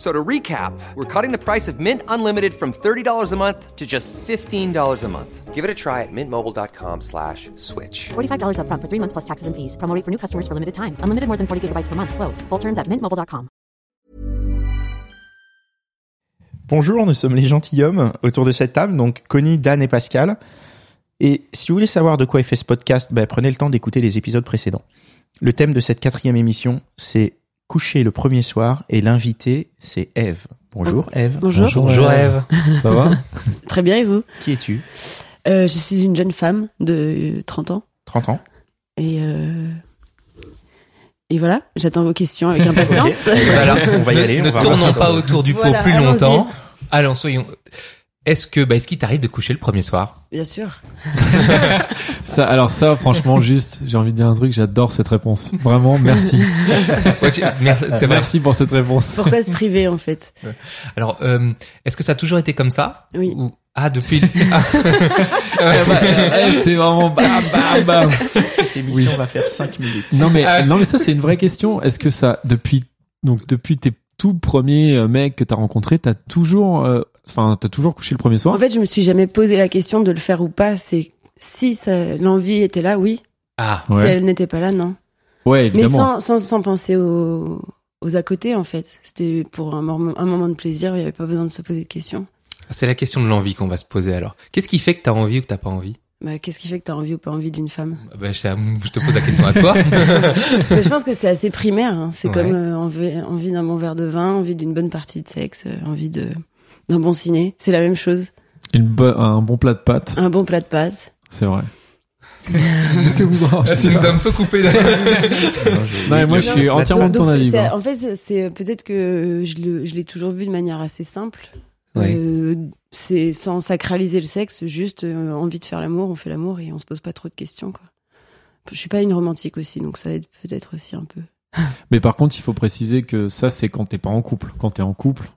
So to recap, we're cutting the price of Mint Unlimited from $30 a month to just $15 a month. Give it a try at mintmobile.com slash switch. $45 upfront for three months plus taxes and fees. Promo rate for new customers for limited time. Unlimited more than 40 gigabytes per month. Slows. Full terms at mintmobile.com. Bonjour, nous sommes les gentilshommes autour de cette table, donc Connie, Dan et Pascal. Et si vous voulez savoir de quoi est fait ce podcast, ben, prenez le temps d'écouter les épisodes précédents. Le thème de cette quatrième émission, c'est coucher le premier soir et l'invité, c'est Eve. Bonjour Eve. Bonjour. Bonjour Eve. Ça va Très bien, et vous? Qui es-tu? Euh, Je suis une jeune femme de euh, 30 ans. 30 ans. Et, euh, et voilà, j'attends vos questions avec impatience. Alors, on va y ne- aller, on Ne va tournons pas autour du pot Voilà, plus longtemps. Allons, soyons. Est-ce que, bah, est-ce qu'il t'arrive de coucher le premier soir? Bien sûr. Ça, alors ça, franchement, juste, j'ai envie de dire un truc, j'adore cette réponse. Vraiment, merci. Ouais, tu- merci, merci pour cette réponse. Pourquoi se priver en fait? Alors, euh, est-ce que ça a toujours été comme ça? Oui. Ou- Ah, depuis. Ah. Ouais, bah, eh, c'est vraiment bam, bam, bam. Cette émission va faire 5 minutes. Non mais, Ah. non mais ça, c'est une vraie question. Est-ce que ça, depuis, donc, depuis tes tout premiers euh, mecs que t'as rencontrés, t'as toujours, euh, enfin, t'as toujours couché le premier soir? En fait, je me suis jamais posé la question de le faire ou pas. C'est si l'envie était là, oui. ah, Si elle n'était pas là, non. ouais, Mais évidemment. sans, sans, sans penser aux, aux à côté en fait. C'était pour un, moment- un moment de plaisir. Il n'y avait pas besoin de se poser de questions. c'est la question de l'envie qu'on va se poser alors. Qu'est-ce qui fait que t'as envie ou que t'as pas envie? Bah, Qu'est-ce qui fait que tu as envie ou pas envie d'une femme? Bah, je, te pose la question à toi. Mais je pense que c'est assez primaire. hein. C'est Ouais. comme euh, envie, envie d'un bon verre de vin, envie d'une bonne partie de sexe, euh, envie de d'un bon ciné. C'est la même chose. Une bo- un bon plat de pâtes, Un bon plat de pâtes. c'est vrai. Qu'est-ce que vous en tu nous as un peu coupé. Non, mais moi, je suis entièrement de ton avis. en fait, c'est- c'est peut-être que je le- je l'ai toujours vu de manière assez simple. Ouais. Euh, c'est sans sacraliser le sexe, juste euh, envie de faire l'amour, on fait l'amour et on se pose pas trop de questions. Quoi. Je suis pas une romantique aussi, donc ça aide peut-être aussi un peu. Mais par contre, il faut préciser que ça, c'est quand t'es pas en couple. Quand t'es en couple,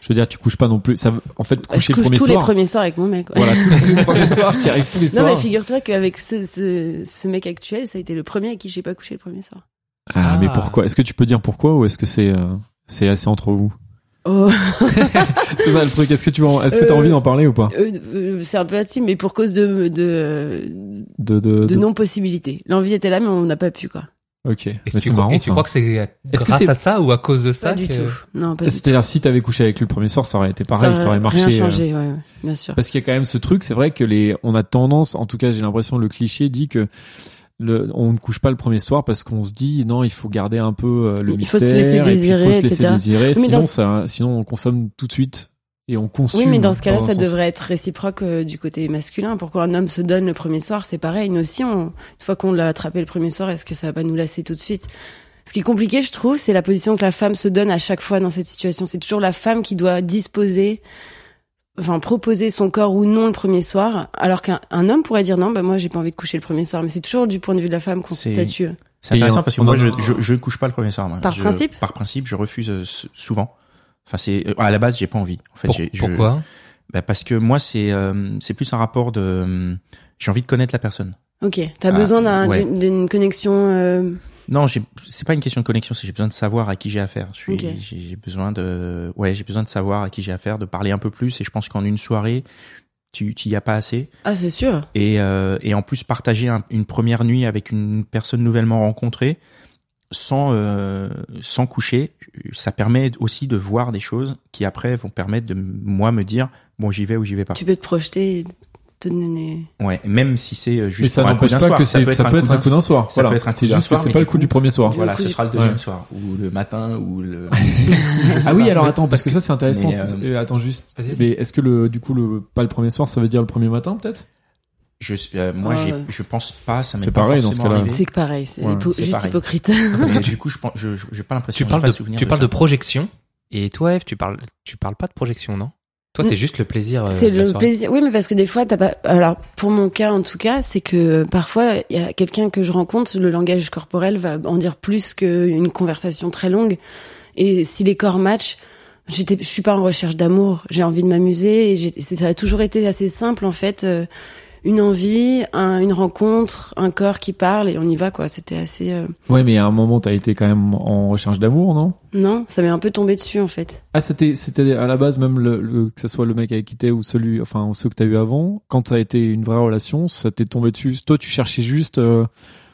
je veux dire, tu couches pas non plus. Ça, en fait, Bah, je coucher le couche premier tous soir. les premiers soirs avec mon mec. ouais. Voilà, tous les premiers soirs qui arrivent tous les Non soirs. mais figure-toi qu'avec ce, ce, ce mec actuel, ça a été le premier avec qui j'ai pas couché le premier soir. Ah, mais Ah. pourquoi? Est-ce que tu peux dire pourquoi ou est-ce que c'est euh, c'est assez entre vous? Oh, C'est ça le truc. Est-ce que tu vas- est-ce que t'as Euh, envie d'en parler ou pas? Euh, euh, c'est un peu intime, mais pour cause de de, De de, de de- non possibilité. L'envie était là, mais on n'a pas pu quoi. Ok. Et Mais tu, c'est crois, marrant. et tu ça. crois que c'est Est-ce que grâce c'est- à ça ou à cause de ça Pas du que- tout. Non, pas du tout. C'est-à-dire si t'avais couché avec lui le premier soir, ça aurait été pareil, ça aurait, marché. Rien euh, changé, ouais, ouais, bien sûr. Parce qu'il y a quand même ce truc, c'est vrai que les, on a tendance, en tout cas j'ai l'impression le cliché dit que le, on ne couche pas le premier soir parce qu'on se dit non il faut garder un peu euh, le Il mystère, faut se laisser et puis il désirer, faut se laisser etc. désirer, Mais sinon dans- ça, sinon on consomme tout de suite et on consomme. Oui, mais dans ce cas-là, ça sens. devrait être réciproque euh, du côté masculin. Pourquoi un homme se donne le premier soir, c'est pareil. Nous aussi, on, une fois qu'on l'a attrapé le premier soir, est-ce que ça va pas nous lasser tout de suite? Ce qui est compliqué, je trouve, c'est la position que la femme se donne à chaque fois dans cette situation. C'est toujours la femme qui doit disposer, enfin proposer son corps ou non le premier soir, alors qu'un un homme pourrait dire non, bah moi j'ai pas envie de coucher le premier soir. Mais c'est toujours du point de vue de la femme qu'on se C'est- statue. C'est intéressant parce que moi, je, je, je couche pas le premier soir. moi. Par Je- principe Par principe, je refuse euh, souvent. Enfin, c'est euh, à la base, j'ai pas envie. En fait, Pour- j'ai- je- pourquoi? Bah, Parce que moi, c'est euh, c'est plus un rapport de. euh, J'ai envie de connaître la personne. Ok, t'as Ah, besoin d'un- ouais. d'une connexion. euh, Non, j'ai- c'est pas une question de connexion, c'est j'ai besoin de savoir à qui j'ai affaire. Je suis, Ok. j'ai j'ai besoin de, ouais, j'ai besoin de savoir à qui j'ai affaire, de parler un peu plus. Et je pense qu'en une soirée, tu, tu y as pas assez. Ah, c'est sûr. Et, euh, et en plus, partager un- une première nuit avec une personne nouvellement rencontrée, sans euh, sans coucher, ça permet aussi de voir des choses qui après vont permettre de moi me dire bon j'y vais ou j'y vais pas. Tu peux te projeter, et te donner. Ouais, même si c'est euh, Mais juste ça un coup n'empêche pas soir, que c'est, ça peut être un coup d'un soir. Ça Voilà. peut être un coup C'est d'un juste que soir, c'est mais pas le coup du premier soir. Du Voilà, coup, ce du- sera le deuxième Ouais. soir ou le matin ou le. Ah oui, alors attends, parce que ça c'est intéressant. Mais, euh, attends juste. Mais est-ce que le, du coup, le, pas le premier soir, ça veut dire le premier matin peut-être? Je, euh, moi, Ouais. j'ai, je pense pas. Ça m'est C'est pas pareil dans ce cas-là. C'est que pareil, c'est Ouais, hypo- c'est juste pareil. hypocrite. Parce que du coup, je pense, je, je- j'ai pas l'impression. Tu parles de, tu de parles de projection. Et toi, Eve, tu parles, tu parles pas de projection, non? Toi, c'est Mm. juste le plaisir. euh, C'est le soirée. plaisir. Oui, mais parce que des fois, t'as pas. Alors, pour mon cas, en tout cas, c'est que parfois, il y a quelqu'un que je rencontre, le langage corporel va en dire plus qu'une conversation très longue. Et si les corps matchent, j'étais, je suis pas en recherche d'amour. J'ai envie de m'amuser. Et ça a toujours été assez simple en fait. euh, une envie, un- une rencontre, un corps qui parle et on y va quoi. C'était assez. euh, Ouais, mais à un moment, t'as été quand même en recherche d'amour, non? Non, ça m'est un peu tombé dessus en fait. Ah, c'était, c'était à la base même le, le- que ce soit le mec avec qui t'es ou celui, enfin ceux que t'as eu avant. Quand ça a été une vraie relation, ça t'est tombé dessus. Toi, tu cherchais juste, euh,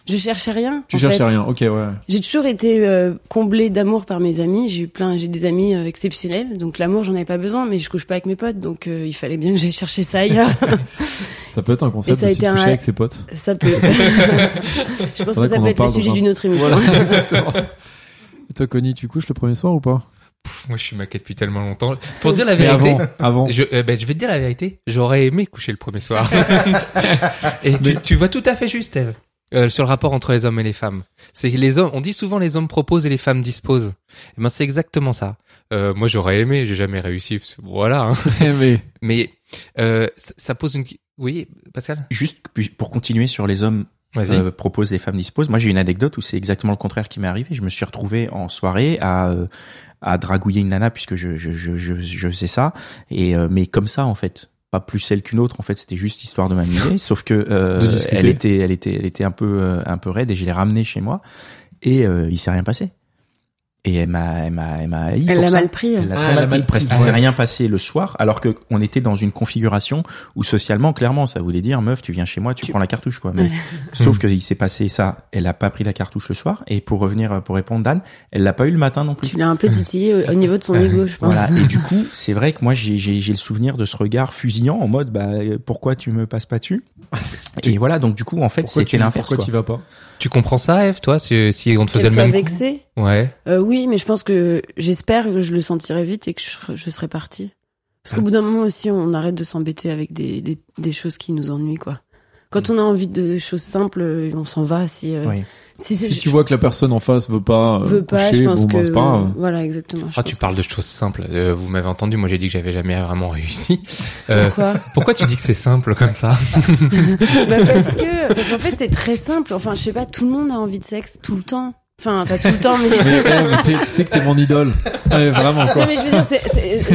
Je cherchais rien. tu en cherchais fait. rien. Ok, ouais. J'ai toujours été euh, comblée d'amour par mes amis. J'ai eu plein, j'ai des amis euh, exceptionnels. Donc l'amour, j'en avais pas besoin, mais je couche pas avec mes potes, donc euh, il fallait bien que j'aille chercher ça ailleurs. Ça peut être un concept Et ça a de se été un- coucher avec ses potes. ça peut. je pense que ça qu'on peut être le sujet d'une autre émission. Voilà, exactement. Et toi, Connie, tu couches le premier soir ou pas? Pff, moi, je suis maquette depuis tellement longtemps. Pour dire la Mais vérité, avant, avant. je, euh, ben, je vais te dire la vérité. J'aurais aimé coucher le premier soir. et tu, tu vois tout à fait juste, Eve, euh, sur le rapport entre les hommes et les femmes. C'est les hommes, on dit souvent les hommes proposent et les femmes disposent. Et ben, c'est exactement ça. Euh, moi, j'aurais aimé, j'ai jamais réussi. Voilà. hein. mais Mais euh, ça, pose une. Oui, Pascal? Juste pour continuer sur les hommes euh, proposent, les femmes disposent. Moi, j'ai une anecdote où c'est exactement le contraire qui m'est arrivé. Je me suis retrouvé en soirée à euh, à dragouiller une nana puisque je je je je, je faisais ça et euh, mais comme ça en fait. Pas plus celle qu'une autre, en fait, c'était juste histoire de m'amuser. sauf que euh, elle était, elle était, elle était un peu, euh, un peu raide et je l'ai ramenée chez moi et euh, il s'est rien passé. Et elle m'a, elle m'a, elle m'a haï Elle pour l'a mal pris. Elle l'a Ah, très elle mal a mal pris parce qu'il s'est Ouais. rien passé le soir, alors que on était dans une configuration où socialement, clairement, ça voulait dire, meuf, tu viens chez moi, tu, Tu- prends la cartouche, quoi. Mais, sauf qu'il s'est passé ça, elle a pas pris la cartouche le soir, et pour revenir, pour répondre Dan, elle l'a pas eu le matin non plus. Tu l'as un peu titillé au, au niveau de son ego, je pense. Voilà. Et du coup, c'est vrai que moi, j'ai, j'ai, j'ai le souvenir de ce regard fusillant en mode, bah, pourquoi tu me passes pas dessus? Et voilà. Donc, du coup, en fait, pourquoi c'était tu, l'inverse, pourquoi quoi. tu vas pas? Tu comprends ça, Eve, toi, si, si on te faisait le même coup vexée. Ouais. Euh, oui, mais je pense que j'espère que je le sentirai vite et que je, je serai partie. Parce qu'au bout d'un moment aussi, on arrête de s'embêter avec des, des, des choses qui nous ennuient, quoi. Quand on a envie de choses simples, euh, on s'en va. Si, euh, Oui. si, Si tu vois que la personne en face veut pas, euh, veut pas, coucher, je pense bon, que bah, c'est pas grave. voilà, exactement. je Ah, tu parles de choses simples. Euh, vous m'avez entendu, moi j'ai dit que j'avais jamais vraiment réussi. Euh, Pourquoi pourquoi tu dis que c'est simple comme ça bah parce que parce qu'en fait c'est très simple. Enfin, je sais pas, tout le monde a envie de sexe tout le temps. Enfin, pas tout le temps, mais. Mais, tu sais que t'es mon idole. Ouais, vraiment quoi. non, mais je veux dire, c'est,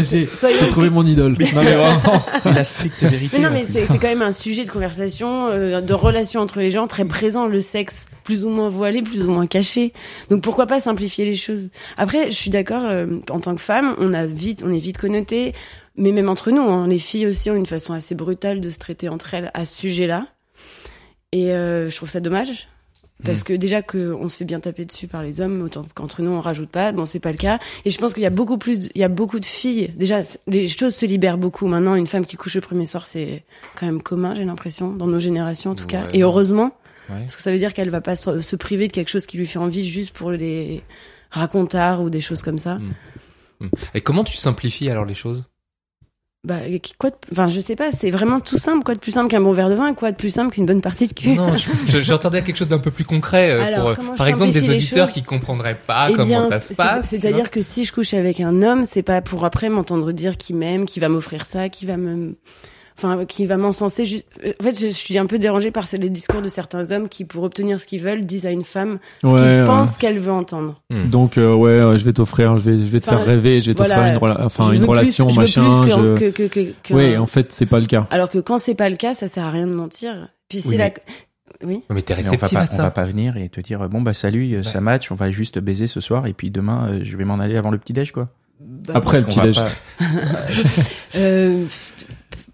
c'est, J'ai trouvé mon idole. Non, mais vraiment. C'est la stricte vérité. Mais non, mais c'est quand même un sujet de conversation, euh, de relation entre les gens très présent, le sexe plus ou moins voilé, plus ou moins caché. Donc pourquoi pas simplifier les choses? Après, je suis d'accord. euh, en tant que femme, on a vite, on est vite connoté, mais même entre nous, hein, les filles aussi ont une façon assez brutale de se traiter entre elles à ce sujet-là. Et euh, je trouve ça dommage. Parce que déjà que on se fait bien taper dessus par les hommes, autant qu'entre nous on rajoute pas. Bon, c'est pas le cas. Et je pense qu'il y a beaucoup plus, de- il y a beaucoup de filles. Déjà, les choses se libèrent beaucoup maintenant. Une femme qui couche le premier soir, c'est quand même commun, j'ai l'impression, dans nos générations en tout cas. Et heureusement, Ouais. parce que ça veut dire qu'elle va pas se, se priver de quelque chose qui lui fait envie juste pour les racontards ou des choses comme ça. Et comment tu simplifies alors les choses? Bah, quoi de, enfin, je sais pas. C'est vraiment tout simple. Quoi de plus simple qu'un bon verre de vin? Quoi de plus simple qu'une bonne partie de cul Non, je- je- j'entendais à quelque chose d'un peu plus concret euh, Alors, pour, euh, par exemple, des auditeurs qui comprendraient pas Eh comment bien, ça se passe. C'est-à-dire que si je couche avec un homme, c'est pas pour après m'entendre dire qu'il m'aime, qu'il va m'offrir ça, qu'il va me, enfin, qu'il va m'encenser. Juste... En fait, je, je suis un peu dérangée par les discours de certains hommes qui, pour obtenir ce qu'ils veulent, disent à une femme ce Ouais, qu'ils ouais. pensent qu'elle veut entendre. Donc euh, ouais, euh, je vais t'offrir, je vais, je vais te Enfin, faire rêver, je vais t'offrir voilà, une, rela- enfin Je une plus- relation, je veux machin. plus je- que, que, que, que- qu'un- Oui, en fait, c'est pas le cas. Alors que quand c'est pas le cas, ça sert à rien de mentir. Puis c'est Oui, la, mais- oui. Mais t'es Mais on va réceptif pas, on va pas venir et te dire bon bah salut, euh, ça match, on va juste baiser ce soir et puis demain euh, je vais m'en aller avant le petit déj quoi. Bah, Après le petit déj. pas- Euh,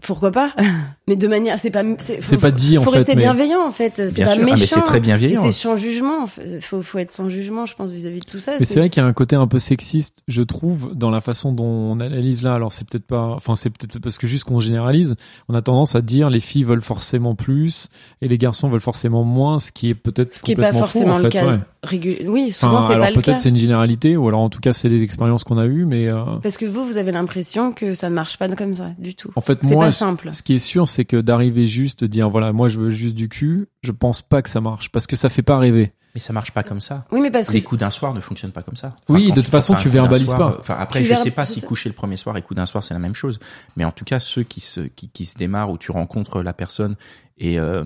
pourquoi pas Mais de manière, c'est pas, c'est, faut- pas dit, en faut fait, rester mais- bienveillant en fait. C'est Bien pas sûr, ah, mais méchant. c'est très bienveillant. c'est sans jugement. en fait. Faut, faut être sans jugement, je pense, vis-à-vis de tout ça. Mais c'est vrai qu'il y a un côté un peu sexiste, je trouve, dans la façon dont on analyse là. Alors c'est peut-être pas, enfin c'est peut-être parce que juste qu'on généralise, on a tendance à dire les filles veulent forcément plus et les garçons veulent forcément moins, ce qui est peut-être Ce qui est pas faux, forcément en le fait, cas. ouais. Oui, souvent Enfin, c'est pas le cas. peut-être c'est une généralité ou alors en tout cas c'est des expériences qu'on a eues, mais euh, Parce que vous, vous avez l'impression que ça ne marche pas comme ça du tout. en fait moi pas ce- simple. ce qui est sûr c'est que d'arriver juste dire voilà moi je veux juste du cul, je pense pas que ça marche parce que ça fait pas rêver. Mais ça marche pas comme ça. Oui, mais parce que Les coups d'un soir ne fonctionnent pas comme ça. Oui, de toute façon, tu verbalises soir, pas. Enfin, après, Tu je verb- sais pas si coucher le premier soir et coup d'un soir, c'est la même chose. Mais en tout cas, ceux qui se, qui, qui se démarrent où tu rencontres la personne et, euh,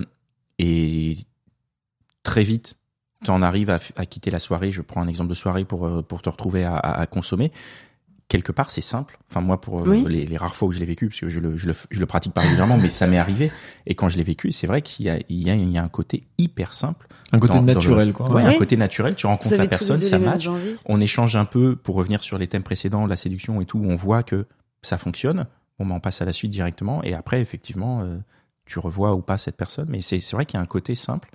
et très vite, t'en arrives à, à quitter la soirée. Je prends un exemple de soirée pour euh, pour te retrouver à, à, à consommer. Quelque part, c'est simple. Enfin, moi, pour euh, Oui. les, les rares fois où je l'ai vécu, parce que je le, je le, je le pratique pas régulièrement, mais ça m'est arrivé. Et quand je l'ai vécu, c'est vrai qu'il y a, il y a, il y a un côté hyper simple. Un côté dans- dans le- naturel, quoi. Ouais, Oui. un côté naturel. Tu rencontres la personne, ça match. On échange un peu pour revenir sur les thèmes précédents, la séduction et tout. On voit que ça fonctionne. Bon, ben, on passe à la suite directement. Et après, effectivement, euh, tu revois ou pas cette personne. Mais c'est c'est vrai qu'il y a un côté simple,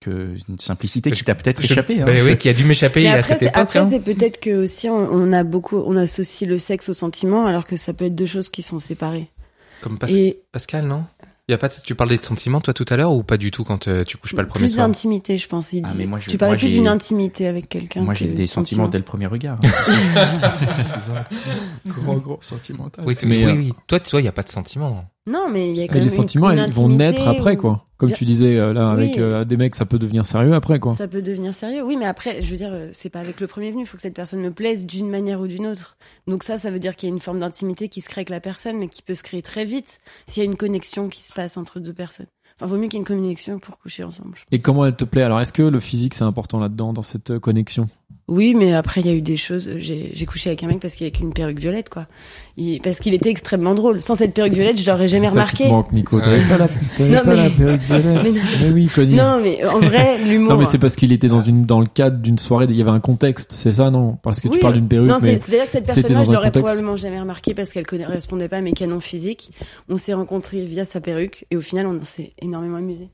que une simplicité qui t'a peut-être échappé. hein. Ben Je- oui, qui a dû m'échapper à après, cette c'est, époque. après, hein. c'est peut-être que aussi on, a beaucoup, on associe le sexe au sentiment, alors que ça peut être deux choses qui sont séparées. Comme Pas- Et Pascal, non? Y a pas de- Tu parlais de sentiments, toi, tout à l'heure, ou pas du tout quand euh, tu couches pas le premier plus soir? d'intimité, je pense. Il Ah, dit- mais moi, je- tu parlais moi, plus d'une intimité avec quelqu'un. Moi, j'ai des de sentiments dès le premier regard. gros, gros sentimental. Oui, Mais, oui, euh, oui. Toi, toi, il y a pas de sentiments. Non, mais il y a quand Et même les sentiments, une ils vont naître après, quoi. Comme tu disais, euh, là, avec euh, des mecs, ça peut devenir sérieux après, quoi. Ça peut devenir sérieux. Oui, mais après, je veux dire, euh, c'est pas avec le premier venu. Il faut que cette personne me plaise d'une manière ou d'une autre. Donc ça, ça veut dire qu'il y a une forme d'intimité qui se crée avec la personne, mais qui peut se créer très vite s'il y a une connexion qui se passe entre deux personnes. Enfin, vaut mieux qu'il y ait une connexion pour coucher ensemble. Et comment elle te plaît? Alors, est-ce que le physique, c'est important là-dedans, dans cette connexion? Oui, mais après, il y a eu des choses. J'ai j'ai couché avec un mec parce qu'il avait une perruque violette, quoi. Il- parce qu'il était extrêmement drôle. Sans cette perruque violette, je l'aurais jamais qui remarqué. manque, Nico. T'avais pas la, t'avais Non, pas la mais- perruque violette. Mais non. Mais oui, Connie. Non, mais en vrai, l'humour. Non, mais c'est parce qu'il était dans une dans le cadre d'une soirée, il y avait un contexte, c'est ça, non? Parce que tu Oui. parles d'une perruque, Non, c'est-à-dire que cette personne-là, je l'aurais probablement jamais remarqué parce qu'elle ne correspondait pas à mes canons physiques. On s'est rencontrés via sa perruque et au final, on s'est énormément amusé.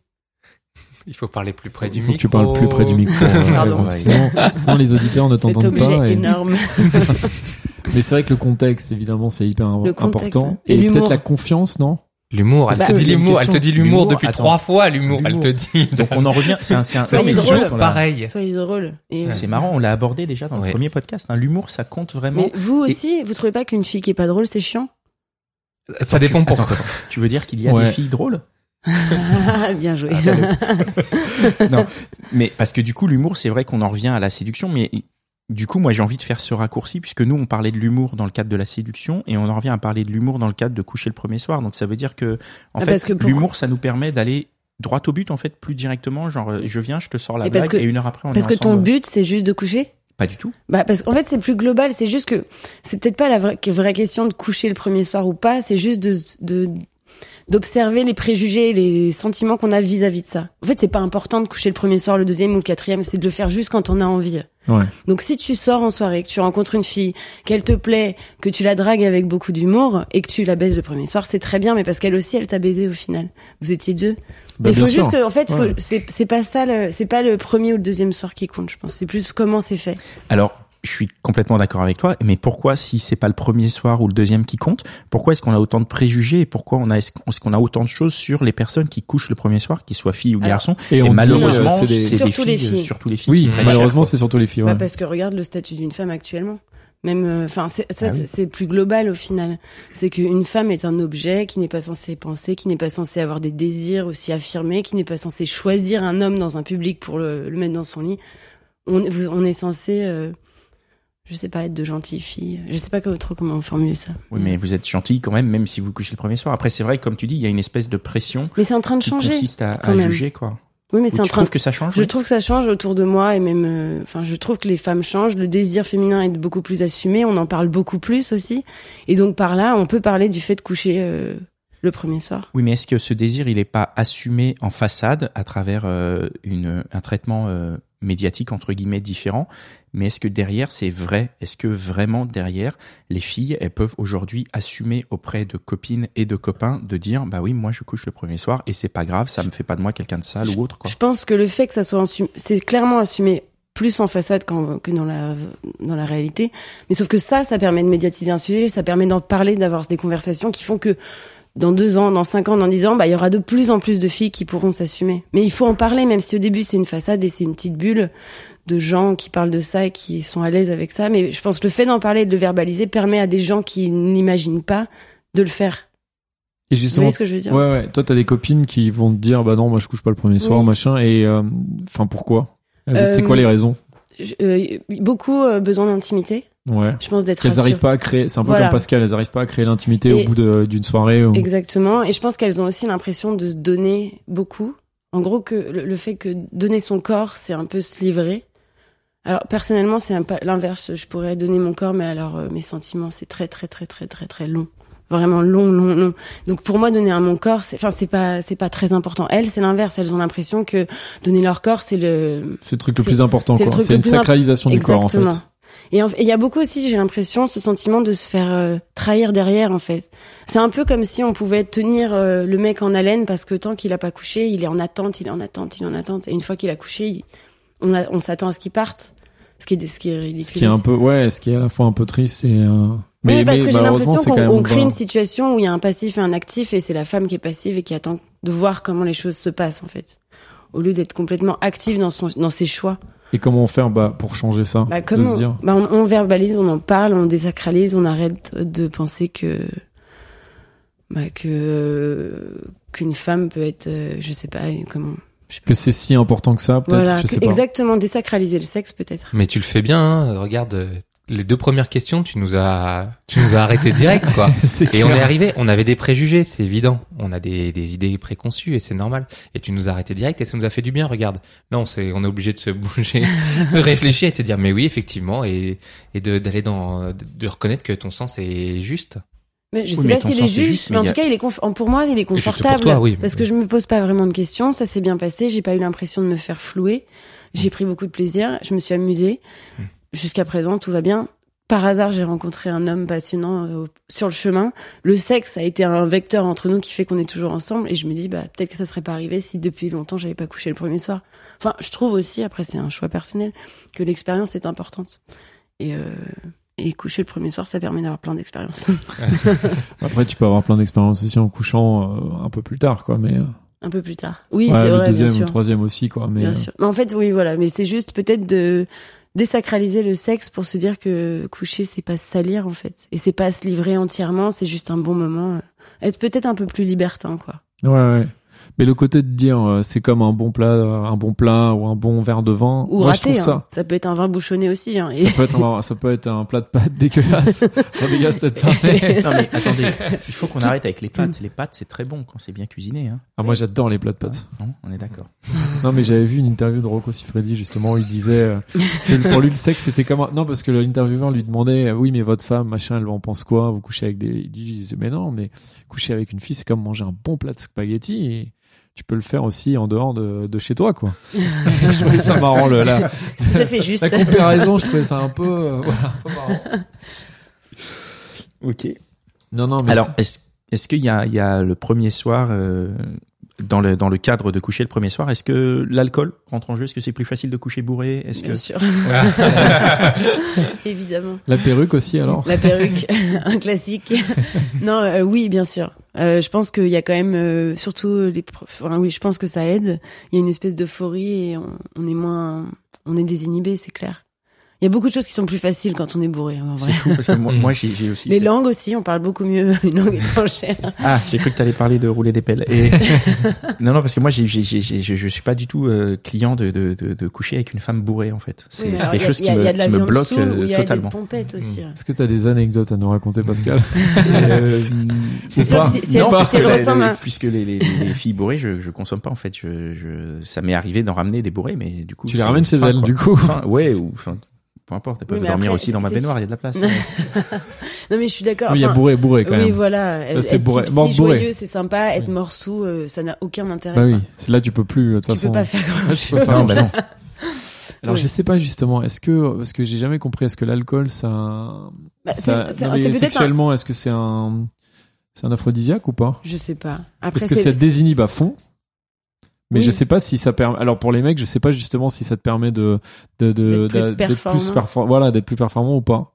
Il faut parler plus près du il faut micro. que tu parles plus près du micro. ouais, Pardon. ouais, sinon, sinon, les auditeurs ne t'entendent pas. et- énorme. Mais c'est vrai que le contexte, évidemment, c'est hyper contexte, important. Et peut-être la confiance, non? L'humour, elle Bah, te dit l'humour, elle te dit l'humour depuis attends. trois fois, l'humour, elle te dit. Donc on en revient. C'est un, c'est un, Soyez c'est drôle. pareil. Soyez drôle. Et, euh, C'est marrant, on l'a abordé déjà dans Ouais. le premier podcast. hein. L'humour, ça compte vraiment. Mais vous aussi, vous trouvez pas qu'une fille qui est pas drôle, c'est chiant? Ça dépend pourquoi. attends, attends. Tu veux dire qu'il y a Ouais. des filles drôles? Bien joué. Non, mais parce que du coup, l'humour, c'est vrai qu'on en revient à la séduction, mais du coup, moi, j'ai envie de faire ce raccourci puisque nous, on parlait de l'humour dans le cadre de la séduction et on en revient à parler de l'humour dans le cadre de coucher le premier soir. Donc, ça veut dire que, en Ah, fait, pour- l'humour, ça nous permet d'aller droit au but, en fait, plus directement. Genre, euh, je viens, je te sors la Et parce blague que- et une heure après, on Parce est que ton but, c'est juste de coucher? Pas du tout. Bah parce qu'en fait c'est plus global, c'est juste que c'est peut-être pas la vraie, vraie question de coucher le premier soir ou pas, c'est juste de de d'observer les préjugés, les sentiments qu'on a vis-à-vis de ça. En fait, c'est pas important de coucher le premier soir, le deuxième ou le quatrième, c'est de le faire juste quand on a envie. Ouais. Donc si tu sors en soirée, que tu rencontres une fille, qu'elle te plaît, que tu la dragues avec beaucoup d'humour et que tu la baises le premier soir, c'est très bien, mais parce qu'elle aussi elle t'a baisé au final. Vous étiez deux. Bah, mais il faut sûr. juste que en fait, Ouais. c'est pas ça, le- c'est pas le premier ou le deuxième soir qui compte, je pense. C'est plus comment c'est fait. Alors, je suis complètement d'accord avec toi, mais pourquoi, si c'est pas le premier soir ou le deuxième qui compte, pourquoi est-ce qu'on a autant de préjugés et pourquoi on a, est-ce qu'on a autant de choses sur les personnes qui couchent le premier soir, qu'ils soient filles ou Alors, garçons Et, Et, on malheureusement, c'est des- c'est des Surtout les filles, filles. surtout les filles. Oui, qui malheureusement, c'est surtout les filles. Bah, parce que regarde le statut d'une femme actuellement. Même, euh, enfin, ça, Ah oui. c'est- plus global au final. C'est qu'une femme est un objet qui n'est pas censé penser, qui n'est pas censé avoir des désirs aussi affirmés, qui n'est pas censé choisir un homme dans un public pour le, le mettre dans son lit. On, est- vous- on est censé, euh, je sais pas, être de gentilles filles. Je sais pas trop comment formuler ça. Oui, mais vous êtes gentil quand même, même si vous couchez le premier soir. Après, c'est vrai, comme tu dis, il y a une espèce de pression Mais c'est en train de qui changer. consiste à, à juger, quoi. Oui, mais c'est en tu train trouves que ça change Je trouve que ça change autour de moi et même, euh, enfin, je trouve que les femmes changent. Le désir féminin est beaucoup plus assumé. On en parle beaucoup plus aussi. Et donc par là, on peut parler du fait de coucher euh, le premier soir. Oui, mais est-ce que ce désir, il n'est pas assumé en façade à travers euh, une, un traitement euh, médiatique entre guillemets différent? Mais est-ce que derrière, c'est vrai? Est-ce que vraiment derrière, les filles, elles peuvent aujourd'hui assumer auprès de copines et de copains de dire, bah oui, moi je couche le premier soir et c'est pas grave, ça me fait pas de moi quelqu'un de sale ou autre, quoi. Je pense que le fait que ça soit assumé, c'est clairement assumé plus en façade que dans la dans la réalité. Mais sauf que ça, ça permet de médiatiser un sujet, ça permet d'en parler, d'avoir des conversations qui font que dans deux ans, dans cinq ans, dans dix ans, bah il y aura de plus en plus de filles qui pourront s'assumer. Mais il faut en parler, même si au début c'est une façade et c'est une petite bulle de gens qui parlent de ça et qui sont à l'aise avec ça. Mais je pense que le fait d'en parler et de le verbaliser permet à des gens qui n'imaginent pas de le faire. Et Vous justement, voyez ce que je veux dire ouais, ouais. Toi, t'as des copines qui vont te dire, bah non, moi, je couche pas le premier soir, Oui. machin. Et, euh, enfin, pourquoi Euh, C'est quoi les raisons Je- euh, beaucoup euh, besoin d'intimité. Ouais. Je pense d'être rassurées. arrivent pas à créer, c'est un peu Voilà. comme Pascal, elles arrivent pas à créer l'intimité au bout d'une soirée. Ou... Exactement. Et je pense qu'elles ont aussi l'impression de se donner beaucoup En gros, que le, le fait que donner son corps, c'est un peu se livrer. Alors personnellement, c'est l'inverse. Je pourrais donner mon corps, mais alors euh, mes sentiments, c'est très très très très très très long, vraiment long, long, long. Donc pour moi, donner à mon corps, c'est, enfin, c'est pas, c'est pas très important. Elles, c'est l'inverse. Elles ont l'impression que donner leur corps, c'est le, C'est le truc le plus important, c'est une imp- sacralisation du corps, en fait. Exactement. Et il y a beaucoup aussi, j'ai l'impression, ce sentiment de se faire euh, trahir derrière, en fait. C'est un peu comme si on pouvait tenir euh, le mec en haleine parce que tant qu'il a pas couché, il est en attente, il est en attente, il est en attente. Et une fois qu'il a couché, il- on, a- on s'attend à ce qu'il parte. Ce qui est, ce qui est ridicule. Ce qui est un peu, ouais, ce qui est à la fois un peu triste et, euh... oui, parce que j'ai malheureusement, l'impression qu'on crée une situation où il y a un passif et un actif et c'est la femme qui est passive et qui attend de voir comment les choses se passent, en fait. Au lieu d'être complètement active dans son, dans ses choix. Et comment faire, bah, pour changer ça? Bah, de comment se dire. bah, on, on verbalise, on en parle, on désacralise, on arrête de penser que bah, que qu'une femme peut être, euh, je sais pas, comment. Je sais pas. Que c'est si important que ça, peut-être, Voilà, je que- sais pas. exactement, désacraliser le sexe peut-être. Mais tu le fais bien, hein. regarde euh, les deux premières questions, tu nous as, tu nous as arrêté direct quoi. C'est Et on est arrivé, on avait des préjugés, c'est évident. On a des, des idées préconçues et c'est normal. Et tu nous as arrêté direct et ça nous a fait du bien. Regarde, là on s'est, on est obligé de se bouger, de réfléchir et de se dire mais oui effectivement et et de d'aller dans, de reconnaître que ton sens est juste. Mais je sais pas s'il sens est juste, juste, mais mais en tout cas, il est conf- pour moi, il est confortable toi, oui. parce que je me pose pas vraiment de questions. Ça s'est bien passé. J'ai pas eu l'impression de me faire flouer. Mm. J'ai pris beaucoup de plaisir. Je me suis amusée. Jusqu'à présent, tout va bien. Par hasard, j'ai rencontré un homme passionnant euh, sur le chemin. Le sexe a été un vecteur entre nous qui fait qu'on est toujours ensemble. Et je me dis, bah, peut-être que ça serait pas arrivé si depuis longtemps j'avais pas couché le premier soir. Enfin, je trouve aussi, après c'est un choix personnel, que l'expérience est importante. Et, euh, et coucher le premier soir, ça permet d'avoir plein d'expériences. Après, tu peux avoir plein d'expériences aussi en couchant euh, un peu plus tard, quoi. Mais euh, Un peu plus tard. Oui, ouais, c'est le vrai, deuxième, bien le sûr. troisième aussi, quoi. Mais Bien euh, sûr. Mais en fait, oui, voilà. Mais c'est juste peut-être de désacraliser le sexe pour se dire que coucher, c'est pas se salir, en fait. Et c'est pas se livrer entièrement, c'est juste un bon moment. Être peut-être un peu plus libertin, quoi. ouais, ouais. Mais le côté de dire euh, c'est comme un bon plat, euh, un bon plat ou un bon verre de vin, Ou moi je raté, trouve hein. ça. ça. peut être un vin bouchonné aussi. Hein. Ça peut, être un, ça peut être un plat de pâtes dégueulasse. Les gars, cette parlée. Non mais attendez, il faut qu'on arrête avec les pâtes. Les pâtes, c'est très bon quand c'est bien cuisiné. Hein. Ah, moi, j'adore les plats de pâtes. Non, on est d'accord. Non, mais j'avais vu une interview de Rocco Siffredi, justement, où il disait euh, que pour lui, le sexe, c'était comme un... Non, parce que l'intervieweur lui demandait, euh, oui, mais votre femme, machin, elle en pense quoi? Vous couchez avec des... Il disait, mais non, mais coucher avec une fille, c'est comme manger un bon plat de spaghettis et tu peux le faire aussi en dehors de, de chez toi, quoi. je trouvais ça marrant, le, la, Tout à fait juste. la comparaison, je trouvais ça un peu... euh, voilà, un peu marrant. Ok. Non, non, mais Alors, est-ce est-ce qu'il y a, il y a le premier soir euh, dans le dans le cadre de coucher le premier soir Est-ce que l'alcool rentre en jeu? Est-ce que c'est plus facile de coucher bourré? Est-ce que Bien sûr. Évidemment. la perruque aussi, alors? La perruque, un classique. non, euh, oui, bien sûr. Euh, je pense qu'il y a quand même, euh, surtout les, pro- enfin, oui, je pense que ça aide. Il y a une espèce d'euphorie et on, on est moins, on est désinhibé, c'est clair. Il y a beaucoup de choses qui sont plus faciles quand on est bourré, en vrai. c'est fou parce que moi, moi, j'ai j'ai aussi Les langues aussi, on parle beaucoup mieux une langue étrangère. Ah, j'ai cru que tu allais parler de rouler des pelles. Et... non, non, parce que moi, j'ai, j'ai, j'ai, j'ai- je, suis pas du tout euh, client de, de, de, de coucher avec une femme bourrée, en fait. C'est Oui, c'est quelque il y a- chose qui me, il y a de la qui me bloque euh, totalement. aussi. hein. Est-ce que t'as des anecdotes à nous raconter, Pascal Euh, C'est sûr que si Non, puisque, ressemble les, à- puisque les, les, les filles bourrées, je, je consomme pas en fait. Je, je, ça m'est arrivé d'en ramener des bourrées, mais du coup. Tu les c'est ramènes chez fin, elle, quoi. du coup. Ouais, ou peu importe. Elles peuvent Oui, dormir après, aussi dans ma baignoire. Il y a de la place. Non, mais je suis d'accord. Oui, Il y a bourré, bourré, quand oui, même. voilà. Ça, c'est être bourré. joyeux, c'est sympa. Être Oui. mort sous, euh, ça n'a aucun intérêt. Bah oui, c'est là tu peux plus de toute Tu façon. peux pas faire grand Tu peux chose. faire- Non, bah non. Alors Oui. je sais pas justement, est-ce que parce que j'ai jamais compris, est-ce que l'alcool ça, Bah, ça c'est- c'est- peut-être un- sexuellement, est-ce que c'est un c'est un aphrodisiaque ou pas? Je sais pas. Après, Parce que ça désinhibe à fond. Mais Oui. je sais pas si ça permet. Alors pour les mecs, je sais pas justement si ça te permet de de de D'être plus performant. perfor- voilà, d'être plus performant ou pas.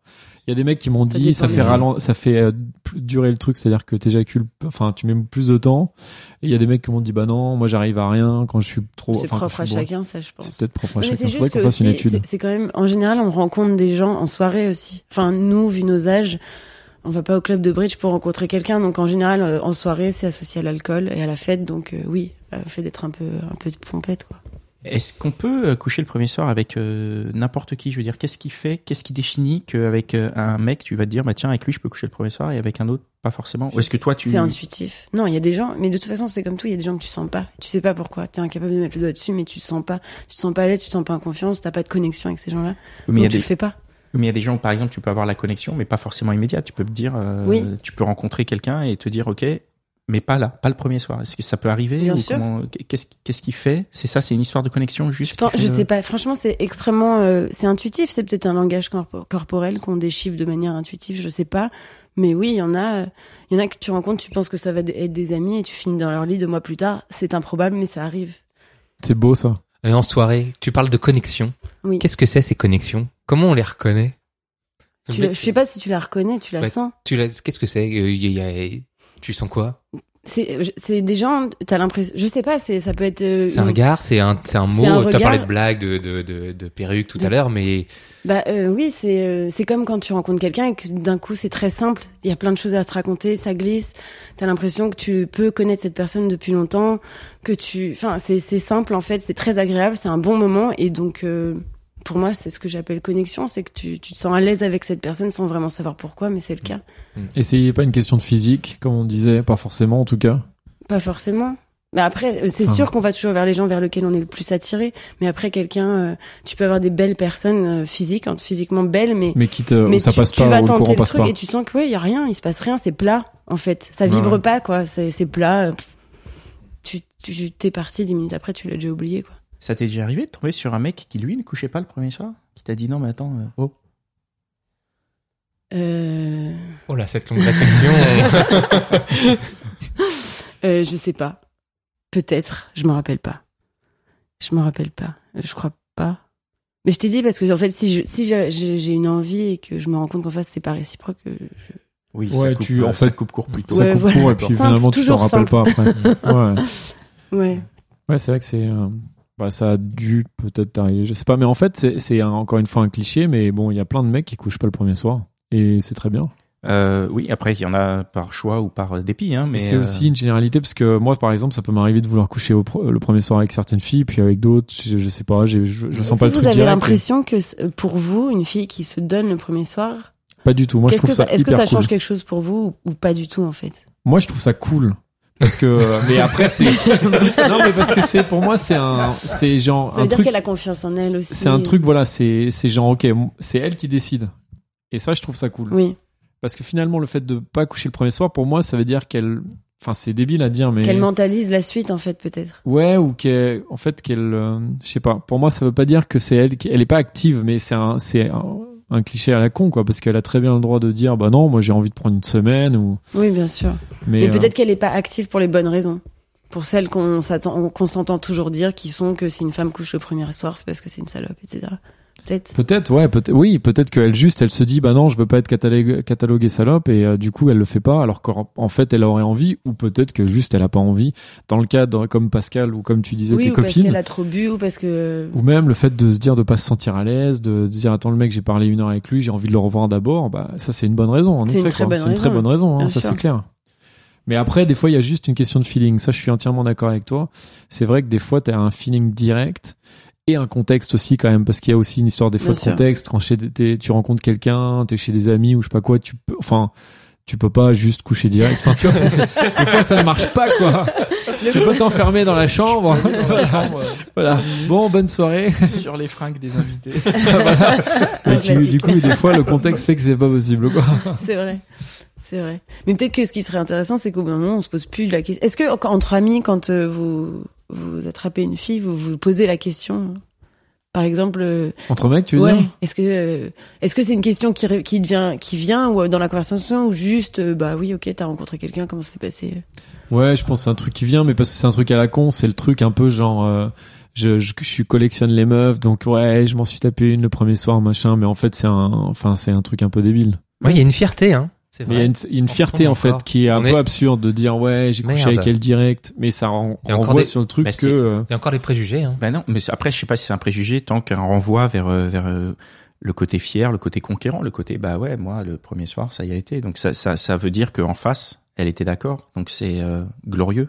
Il y a des mecs qui m'ont dit ça fait ralent- ça fait euh, durer le truc, c'est-à-dire que t'éjacules, enfin tu mets plus de temps. Et il y a des mecs qui m'ont dit bah non, moi j'arrive à rien quand je suis trop. c'est propre à chacun, ça, je pense. C'est peut-être propre à mais chacun. c'est juste qu'on fasse une étude. c'est quand même, en général, on rencontre des gens en soirée aussi. Enfin, nous, vu nos âges, on va pas au club de bridge pour rencontrer quelqu'un. Donc, en général, euh, en soirée, c'est associé à l'alcool et à la fête. Donc, euh, oui, euh, le fait d'être un peu, un peu de pompette, quoi. Est-ce qu'on peut coucher le premier soir avec n'importe qui? Je veux dire, qu'est-ce qui fait, qu'est-ce qui définit qu'avec un mec, tu vas te dire, bah tiens, avec lui, je peux coucher le premier soir et avec un autre, pas forcément? Ou est-ce que toi, tu... C'est intuitif. Non, il y a des gens, mais de toute façon, c'est comme tout, il y a des gens que tu sens pas. Tu sais pas pourquoi. T'es incapable de mettre le doigt dessus, mais tu te sens pas. Tu te sens pas à l'aise, tu te sens pas en confiance, t'as pas de connexion avec ces gens-là. Mais il y a Donc tu des... le fais pas. Mais il y a des gens, par exemple, tu peux avoir la connexion, mais pas forcément immédiate. Tu peux te dire, euh, Oui. tu peux rencontrer quelqu'un et te dire, ok, mais pas là, pas le premier soir. Est-ce que ça peut arriver Qu'est-ce qu'est-ce qui fait? C'est ça, c'est une histoire de connexion juste. Je, pense- je le- sais pas. Franchement, c'est extrêmement, euh, c'est intuitif. C'est peut-être un langage corpo- corporel qu'on déchiffre de manière intuitive. Je sais pas. Mais oui, il y en a, euh, il y en a que tu rencontres, tu penses que ça va être des amis et tu finis dans leur lit deux mois plus tard. C'est improbable, mais ça arrive. C'est beau ça. Et en soirée, tu parles de connexions. Oui. Qu'est-ce que c'est ces connexions? Comment on les reconnaît? Tu la- je sais pas si tu la reconnais, tu la Ouais. sens. Tu la- Qu'est-ce que c'est? Euh, Tu sens quoi? C'est, je- c'est des gens, t'as l'impression, je sais pas, c'est, ça peut être. euh, C'est un regard, c'est un, c'est un mot. Tu as parlé de blague, de, de, de, de perruque tout De- à l'heure, mais Bah euh, oui, c'est euh, c'est comme quand tu rencontres quelqu'un et que d'un coup c'est très simple. Il y a plein de choses à te raconter, ça glisse. T'as l'impression que tu peux connaître cette personne depuis longtemps, que tu, enfin c'est c'est simple en fait, c'est très agréable, c'est un bon moment et donc euh, pour moi c'est ce que j'appelle connexion, c'est que tu tu te sens à l'aise avec cette personne sans vraiment savoir pourquoi, mais c'est le cas. Et c'est pas une question de physique, comme on disait, pas forcément en tout cas. Pas forcément. Mais après, euh, c'est Ah. sûr qu'on va toujours vers les gens vers lesquels on est le plus attiré. Mais après, quelqu'un, euh, tu peux avoir des belles personnes euh, physiques, hein, physiquement belles, mais Mais qui te, mais ça tu, passe tu pas vas ou le tenter le truc pas. et tu sens que ouais, il y a rien, il se passe rien, c'est plat en fait. Ça vibre pas quoi, c'est c'est plat. euh. Tu tu t'es parti dix minutes après, tu l'as déjà oublié quoi. Ça t'est déjà arrivé de tomber sur un mec qui lui ne couchait pas le premier soir? Qui t'a dit non, mais attends, euh, oh. Euh, oh là, cette longue réflexion. euh, je sais pas. Peut-être, je me rappelle pas. Je me rappelle pas. Euh, Je crois pas. Mais je t'ai dit parce que en fait, si je, si j'ai une envie et que je me rends compte qu'en face c'est pas réciproque, euh, je, Oui, Ouais, ça coupe, tu- euh, en ça fait, coupe court plus tôt. Ça coupe voilà. court et puis Simple, finalement tu t'en rappelles pas après. ouais. ouais. Ouais, c'est vrai que c'est. euh, bah, ça a dû peut-être t'arriver, je sais pas. Mais en fait, c'est un- encore une fois un cliché, mais bon, il y a plein de mecs qui couchent pas le premier soir. Et c'est très bien. Euh, oui, après, il y en a par choix ou par euh, dépit, hein, mais c'est euh, aussi une généralité parce que moi, par exemple, ça peut m'arriver de vouloir coucher au pro- le premier soir avec certaines filles, puis avec d'autres, je, je sais pas, je, je sens pas que le vous truc avez direct. l'impression que c- pour vous, une fille qui se donne le premier soir, Pas du tout. Moi, je trouve que ça, ça, est-ce que ça change cool. quelque chose pour vous ou, ou pas du tout en fait? Moi, je trouve ça cool. Parce que, mais après, c'est. non, mais parce que c'est, pour moi, c'est un, c'est genre, Ça veut un dire truc, qu'elle a confiance en elle aussi. c'est un truc, voilà, c'est, c'est genre, ok, c'est elle qui décide. Et ça, je trouve ça cool. Oui, Parce que finalement, le fait de pas coucher le premier soir, pour moi, ça veut dire qu'elle, enfin, c'est débile à dire, mais. qu'elle mentalise la suite en fait peut-être. Ouais, ou qu'elle, en fait, qu'elle, euh, je sais pas. Pour moi, ça veut pas dire que c'est elle, qui- elle est pas active, mais c'est un, c'est un, un cliché à la con, quoi, parce qu'elle a très bien le droit de dire, bah non, moi j'ai envie de prendre une semaine ou. Oui, bien sûr. Mais, Mais, euh, peut-être qu'elle n'est pas active pour les bonnes raisons. Pour celles qu'on s'attend, qu'on s'entend toujours dire, qui sont que si une femme couche le premier soir, c'est parce que c'est une salope, etc. Peut-être. Peut-être, ouais, peut oui, peut-être qu'elle juste, elle se dit, bah non, je veux pas être cataloguée, cataloguée salope, et euh, du coup, elle le fait pas, alors qu'en en fait, elle aurait envie, ou peut-être que juste, elle a pas envie. Dans le cas, de- comme Pascal, ou comme tu disais, Oui, tes ou parce copines, qu'elle a trop bu, ou parce que. ou même le fait de se dire de pas se sentir à l'aise, de, de dire, attends, le mec, j'ai parlé une heure avec lui, j'ai envie de le revoir d'abord, bah, ça, c'est une bonne raison, en C'est effet. une très quoi. bonne C'est une très bonne raison, hein, ça, c'est clair. Mais après, des fois, il y a juste une question de feeling. Ça, je suis entièrement d'accord avec toi. C'est vrai que des fois, tu as un feeling direct et un contexte aussi quand même, parce qu'il y a aussi une histoire des fois Bien de sûr. contexte. Quand chez des- t'es- tu rencontres quelqu'un, t'es chez des amis ou je sais pas quoi, tu peux, enfin, tu peux pas juste coucher direct. Enfin, tu vois, c'est- des fois, ça ne marche pas, quoi. tu peux t'enfermer dans la chambre. voilà. Voilà. Bon, bonne soirée. sur les fringues des invités. Et tu- classique. du coup, des fois, le contexte fait que c'est pas possible, quoi. C'est vrai. C'est vrai. Mais peut-être que ce qui serait intéressant, c'est qu'au bout d'un moment, on se pose plus la question. Est-ce que, en- entre amis, quand euh, vous, vous attrapez une fille, vous vous posez la question Par exemple, euh, Entre mecs, tu veux ouais. dire? Est-ce que, euh, est-ce que c'est une question qui, qui devient, qui vient ou euh, dans la conversation ou juste, bah oui, ok, t'as rencontré quelqu'un, comment ça s'est passé Ouais, je pense que c'est un truc qui vient, mais parce que c'est un truc à la con, c'est le truc un peu genre, euh, je, je, je suis collectionne les meufs, donc ouais, je m'en suis tapé une le premier soir, machin, mais en fait c'est un, enfin c'est un truc un peu débile. Ouais, il y a une fierté, hein. C'est Mais il y a une, fierté en fait qui est un peu absurde de dire ouais, j'ai couché avec elle direct, mais ça ren- Il y a encore renvoie des- sur le truc Bah, que euh, Il y a encore des préjugés, hein. Ben non, mais après, je sais pas si c'est un préjugé tant qu'un renvoi vers euh, vers euh, le côté fier, le côté conquérant, le côté bah ouais, moi le premier soir ça y a été. Donc ça ça ça veut dire qu'en face, elle était d'accord. Donc c'est euh, glorieux.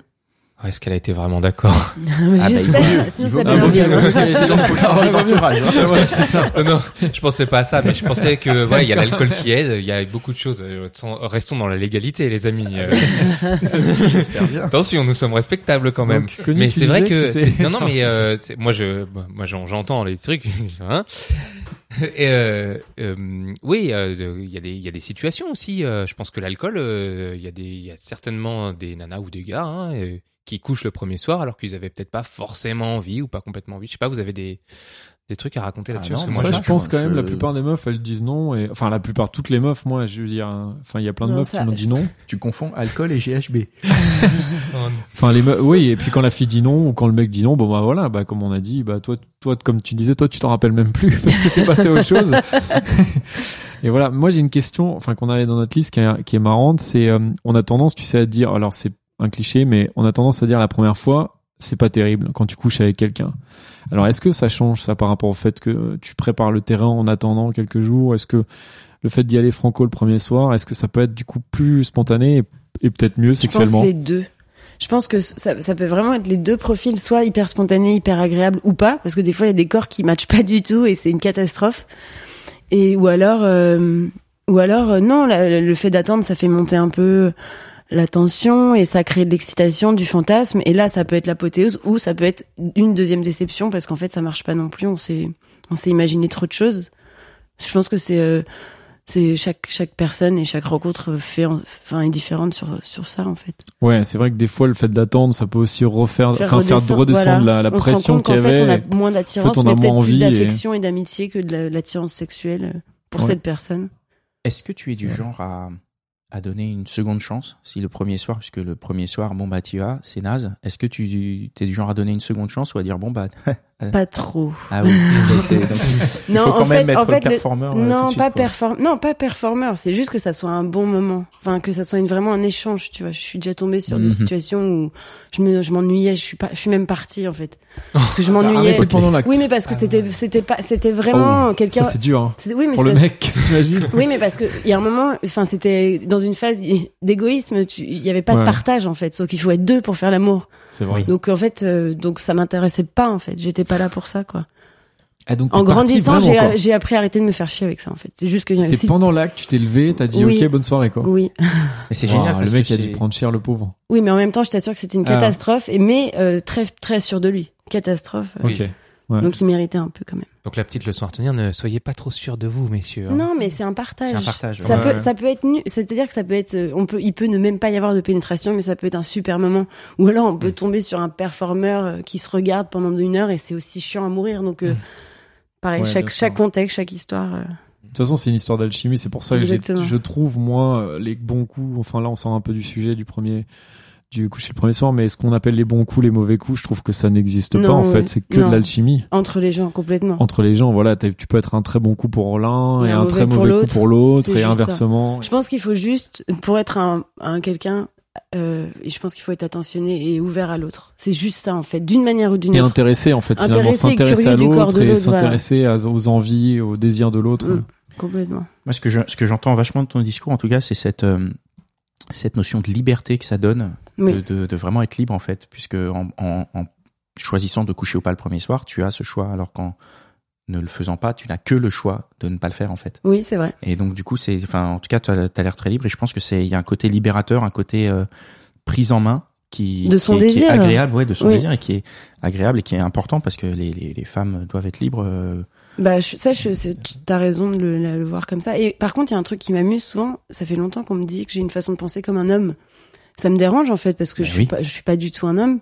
Ouais, Est-ce qu'elle a été vraiment d'accord J'espère, sinon ça faut changer d'entourage. ouais, c'est ça. Euh, Non, je pensais pas à ça, mais je pensais que voilà, il y a l'alcool qui aide, il y a beaucoup de choses. Euh, Restons dans la légalité, les amis. Euh, J'espère bien. Attention, nous sommes respectables quand même. Donc, mais c'est vrai que, non, non, mais euh, moi je, moi j'en- j'entends les trucs. Hein Euh, euh, oui, euh, il y a des, situations aussi. je pense que l'alcool, il y a certainement des nanas ou des gars hein, qui couchent le premier soir alors qu'ils avaient peut-être pas forcément envie ou pas complètement envie. Je sais pas, vous avez des, des trucs à raconter Ah là-dessus moi, ça, je- je pense je- quand même, la plupart des meufs, elles disent non. Et, enfin, la plupart, toutes les meufs, moi, je veux dire, hein, enfin, il y a plein de Non, meufs ça- qui m'ont dit non. Tu confonds alcool et GHB. Enfin, les meufs, oui, et puis quand la fille dit non, ou quand le mec dit non, bon, bah voilà, bah, comme on a dit, bah, toi, toi, comme tu disais, toi, tu t'en rappelles même plus, parce que t'es passé à autre chose. et voilà, moi, j'ai une question, enfin, qu'on avait dans notre liste qui est, qui est marrante, c'est, euh, on a tendance, tu sais, à dire, alors, c'est un cliché, mais on a tendance à dire la première fois, c'est pas terrible quand tu couches avec quelqu'un. Alors, est-ce que ça change ça par rapport au fait que tu prépares le terrain en attendant quelques jours? Est-ce que le fait d'y aller franco le premier soir, est-ce que ça peut être du coup plus spontané et, et peut-être mieux Je pense sexuellement? les deux. Je pense que ça, ça peut vraiment être les deux profils, soit hyper spontané, hyper agréable ou pas, parce que des fois il y a des corps qui matchent pas du tout et c'est une catastrophe. Et ou alors, euh, ou alors euh, non, la- le fait d'attendre, ça fait monter un peu la tension et ça crée de l'excitation, du fantasme. Et là, ça peut être l'apothéose ou ça peut être une deuxième déception parce qu'en fait, ça marche pas non plus. On s'est, on s'est imaginé trop de choses. Je pense que c'est euh, c'est chaque chaque personne et chaque rencontre fait en- enfin est différente sur sur ça en fait. Ouais, c'est vrai que des fois le fait d'attendre, ça peut aussi refaire, Faire enfin faire redescendre- voilà. la, On pression qu'il y qu'en fait, avait. on a moins d'attirance, on a mais moins peut-être plus et- d'affection et, d'amitié que de la- l'attirance sexuelle pour Ouais. cette personne. Est-ce que tu es du genre à, à donner une seconde chance si le premier soir, puisque le premier soir, bon bah tu vas, c'est naze. Est-ce que tu es du genre à donner une seconde chance ou à dire bon bah Pas trop. ah oui, donc c'est- donc, il Non, faut en quand même fait- être en fait, le- performeur. euh, non, suite, pas perform non, pas performeur. C'est juste que ça soit un bon moment. Enfin, que ça soit une, vraiment un échange. Tu vois, je suis déjà tombée sur Mhm. des situations où je me, je m'ennuyais. Je suis pas, je suis même partie en fait, parce que je m'ennuyais. Oui, mais parce que c'était, c'était pas, c'était vraiment Oh, quelqu'un. C'est dur hein. Oui, mais pour c'est le parce- mec, t'imagines Oui, mais parce que il y a un moment, enfin, c'était dans une phase d'égoïsme. tu- Il y avait pas Ouais. de partage en fait, sauf qu'il faut être deux pour faire l'amour. C'est vrai. Donc en fait, euh, donc ça m'intéressait pas en fait. J'étais pas là pour ça quoi. Ah, donc En grandissant, j'ai appris à arrêter de me faire chier avec ça en fait. C'est juste que C'est si- pendant l'acte, tu t'es levé, t'as dit Oui. ok bonne soirée quoi. oui, Mais c'est génial le parce mec que a dû prendre cher le pauvre. oui, mais en même temps, je t'assure que c'était une Ah. catastrophe. Et mais euh, très très sûr de lui, catastrophe. euh, Oui. Ok. Ouais. Donc il méritait un peu quand même. Donc la petite leçon à retenir, ne soyez pas trop sûrs de vous, messieurs. hein. Non, mais c'est un partage. c'est un partage. Ça Ouais, peut, ça peut être nu. C'est-à-dire que ça peut être, euh, on peut, il peut ne même pas y avoir de pénétration, mais ça peut être un super moment. Ou alors on peut Mm. tomber sur un performeur euh, qui se regarde pendant une heure et c'est aussi chiant à mourir. Donc, euh, pareil, Ouais, chaque, sûr. chaque contexte, chaque histoire. euh, De toute façon, c'est une histoire d'alchimie. C'est pour ça que je trouve, moi, les bons coups. Enfin, là, on sort un peu du sujet du premier, du coucher le premier soir, mais ce qu'on appelle les bons coups, les mauvais coups, je trouve que ça n'existe pas, en fait. C'est que Non. de l'alchimie. entre les gens complètement. Entre les gens, voilà, tu peux être un très bon coup pour l'un Et et, un un très mauvais pour coup pour l'autre, et ça. inversement. Je pense qu'il faut juste, pour être un, un quelqu'un, euh, je pense qu'il faut être attentionné et ouvert à l'autre. C'est juste ça en fait, d'une manière ou d'une Et autre. intéressé, en fait, finalement, et s'intéresser à l'autre et voilà. s'intéresser aux envies, aux désirs de l'autre. Mm. Complètement. Moi, ce que je, ce que j'entends vachement de ton discours, en tout cas, c'est cette, euh, cette notion de liberté que ça donne, Oui. de, de, de vraiment être libre, en fait, puisque en, en, en choisissant de coucher ou pas le premier soir, tu as ce choix, alors qu'en ne le faisant pas, tu n'as que le choix de ne pas le faire, en fait. Oui, c'est vrai. Et donc, du coup, c'est, enfin, en tout cas, tu as, l'air très libre, et je pense que c'est, il y a un côté libérateur, un côté euh, prise en main qui, De son qui est, qui est désir. agréable, ouais, de son Oui. désir, et qui est agréable et qui est important parce que les, les, les femmes doivent être libres. euh, Bah, je, ça, je, c'est- tu as raison de le, le voir comme ça. Et par contre, il y a un truc qui m'amuse souvent. Ça fait longtemps qu'on me dit que j'ai une façon de penser comme un homme. Ça me dérange en fait parce que Bah je oui. suis pas, je suis pas du tout un homme.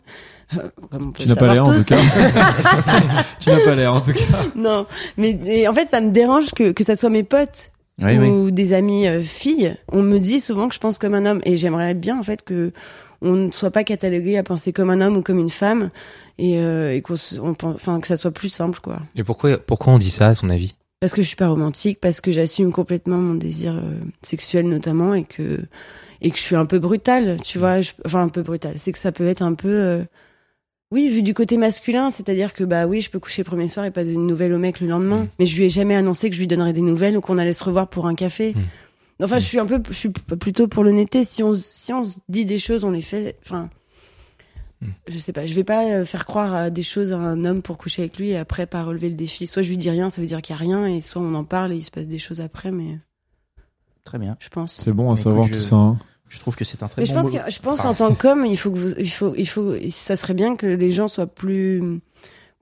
Euh, comme Tu n'as pas l'air, en tout cas. tu n'as pas l'air, en tout cas. non, mais et en fait, ça me dérange que que ça soit mes potes Oui, oui. ou des amis euh, filles. On me dit souvent que je pense comme un homme et j'aimerais bien en fait que on ne soit pas catalogué à penser comme un homme ou comme une femme et, euh, et qu'on, enfin que ça soit plus simple quoi. Et pourquoi, pourquoi on dit ça, à son avis? Parce que je suis pas romantique, parce que j'assume complètement mon désir euh, sexuel notamment et que et que je suis un peu brutale, tu vois, je- enfin un peu brutale. C'est que ça peut être un peu euh, oui, vu du côté masculin, c'est-à-dire que bah oui, je peux coucher le premier soir et pas donner de nouvelles au mec le lendemain, Mm. mais je lui ai jamais annoncé que je lui donnerais des nouvelles ou qu'on allait se revoir pour un café. Mm. Enfin, Mm. je suis un peu je suis plutôt pour l'honnêteté, si on si on se dit des choses, on les fait, enfin je sais pas, je vais pas euh, faire croire à des choses à un homme pour coucher avec lui et après pas relever le défi. Soit je lui dis rien, ça veut dire qu'il y a rien, et soit on en parle et il se passe des choses après, mais Très bien. je pense. C'est bon à savoir je- tout ça. hein. Je trouve que c'est un très Mais je bon pense que, je pense qu'en tant qu'homme, il faut que vous, il faut, il faut, ça serait bien que les gens soient plus,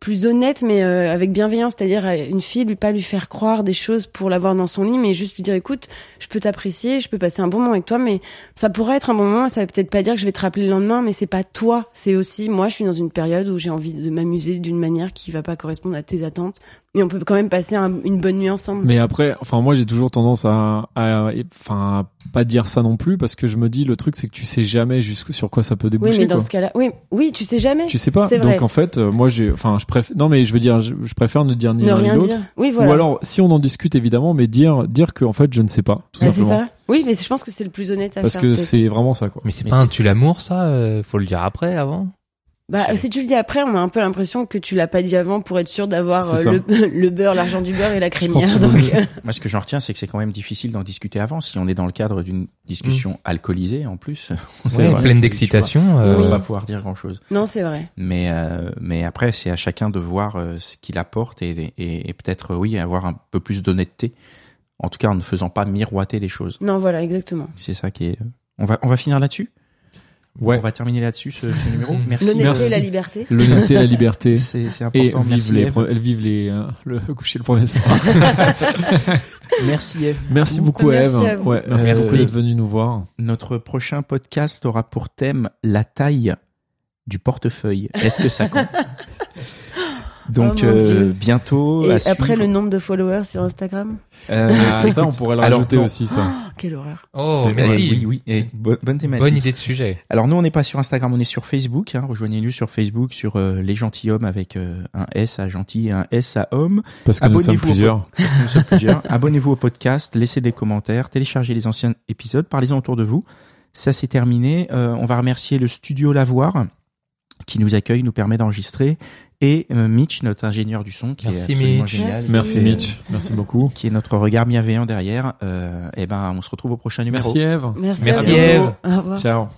plus honnêtes, mais euh, avec bienveillance. C'est-à-dire, euh, une fille, lui pas lui faire croire des choses pour l'avoir dans son lit, mais juste lui dire, écoute, je peux t'apprécier, je peux passer un bon moment avec toi, mais ça pourrait être un bon moment. Ça veut peut-être pas dire que je vais te rappeler le lendemain, mais c'est pas toi. C'est aussi, moi, je suis dans une période où j'ai envie de m'amuser d'une manière qui va pas correspondre à tes attentes. Mais on peut quand même passer un- une bonne nuit ensemble. Mais après, enfin moi j'ai toujours tendance à, à, enfin à pas dire ça non plus parce que je me dis le truc c'est que tu sais jamais jusque sur quoi ça peut oui, déboucher. mais dans quoi. ce cas-là, oui, oui, tu sais jamais. Tu sais pas. C'est vrai. Donc en fait, euh, moi j'ai, enfin je préfère, non mais je veux dire, je, je préfère ne dire ni l'un ni rien l'autre. dire. Oui, voilà. Ou alors si on en discute évidemment, mais dire dire que en fait je ne sais pas tout simplement. ça. Oui, mais je pense que c'est le plus honnête à Parce faire. que peut-être. c'est vraiment ça quoi. Mais c'est pas un tu l'amour, ça euh, Faut le dire après, avant Bah, si tu le dis après, on a un peu l'impression que tu l'as pas dit avant pour être sûr d'avoir euh, le, le beurre, l'argent du beurre et la crémière. Donc, euh, Moi, ce que j'en retiens, c'est que c'est quand même difficile d'en discuter avant. Si on est dans le cadre d'une discussion alcoolisée, en plus, C'est Ouais. Pleine d'excitation. euh, on va pas pouvoir dire grand-chose. non, c'est vrai. Mais euh, mais après, c'est à chacun de voir euh, ce qu'il apporte et, et, et peut-être, euh, oui, avoir un peu plus d'honnêteté. En tout cas, en ne faisant pas miroiter les choses. Non, voilà, exactement. C'est ça qui est. euh, On va on va finir là-dessus? Ouais. On va terminer là-dessus ce, ce numéro. Merci. L'honnêteté Merci. et la liberté. L'honnêteté, la liberté. C'est c'est Et important. vive Merci les, elles vivent les, euh, le coucher le premier soir. Merci Eve. Merci beaucoup Merci Eve. à vous. Ouais, merci, Merci. beaucoup d'être venu nous voir. Notre prochain podcast aura pour thème la taille du portefeuille. Est-ce que ça compte? Donc Oh euh, bientôt. Et à après, suivre. le nombre de followers sur Instagram. Euh, Ah, ça, on pourrait le rajouter aussi, ça. Oh, quelle horreur. Oh, merci. Oui, oui. Et bonne, bonne thématique. Bonne idée de sujet. Alors nous, on n'est pas sur Instagram, on est sur Facebook. Hein. Rejoignez-nous sur Facebook, sur euh, les gentilshommes avec euh, un S à gentil et un S à homme. Parce que nous sommes au plusieurs. Parce que nous sommes plusieurs. Abonnez-vous au podcast, laissez des commentaires, téléchargez les anciens épisodes, parlez-en autour de vous. Ça, c'est terminé. Euh, on va remercier le studio Lavoir qui nous accueille, nous permet d'enregistrer, et euh, Mitch, notre ingénieur du son, qui Merci, est absolument Mitch. génial. Merci Mitch. Merci beaucoup. Qui est notre regard bienveillant derrière. Euh, et ben, on se retrouve au prochain numéro. Merci Eve. Merci, Merci, revoir. Ciao.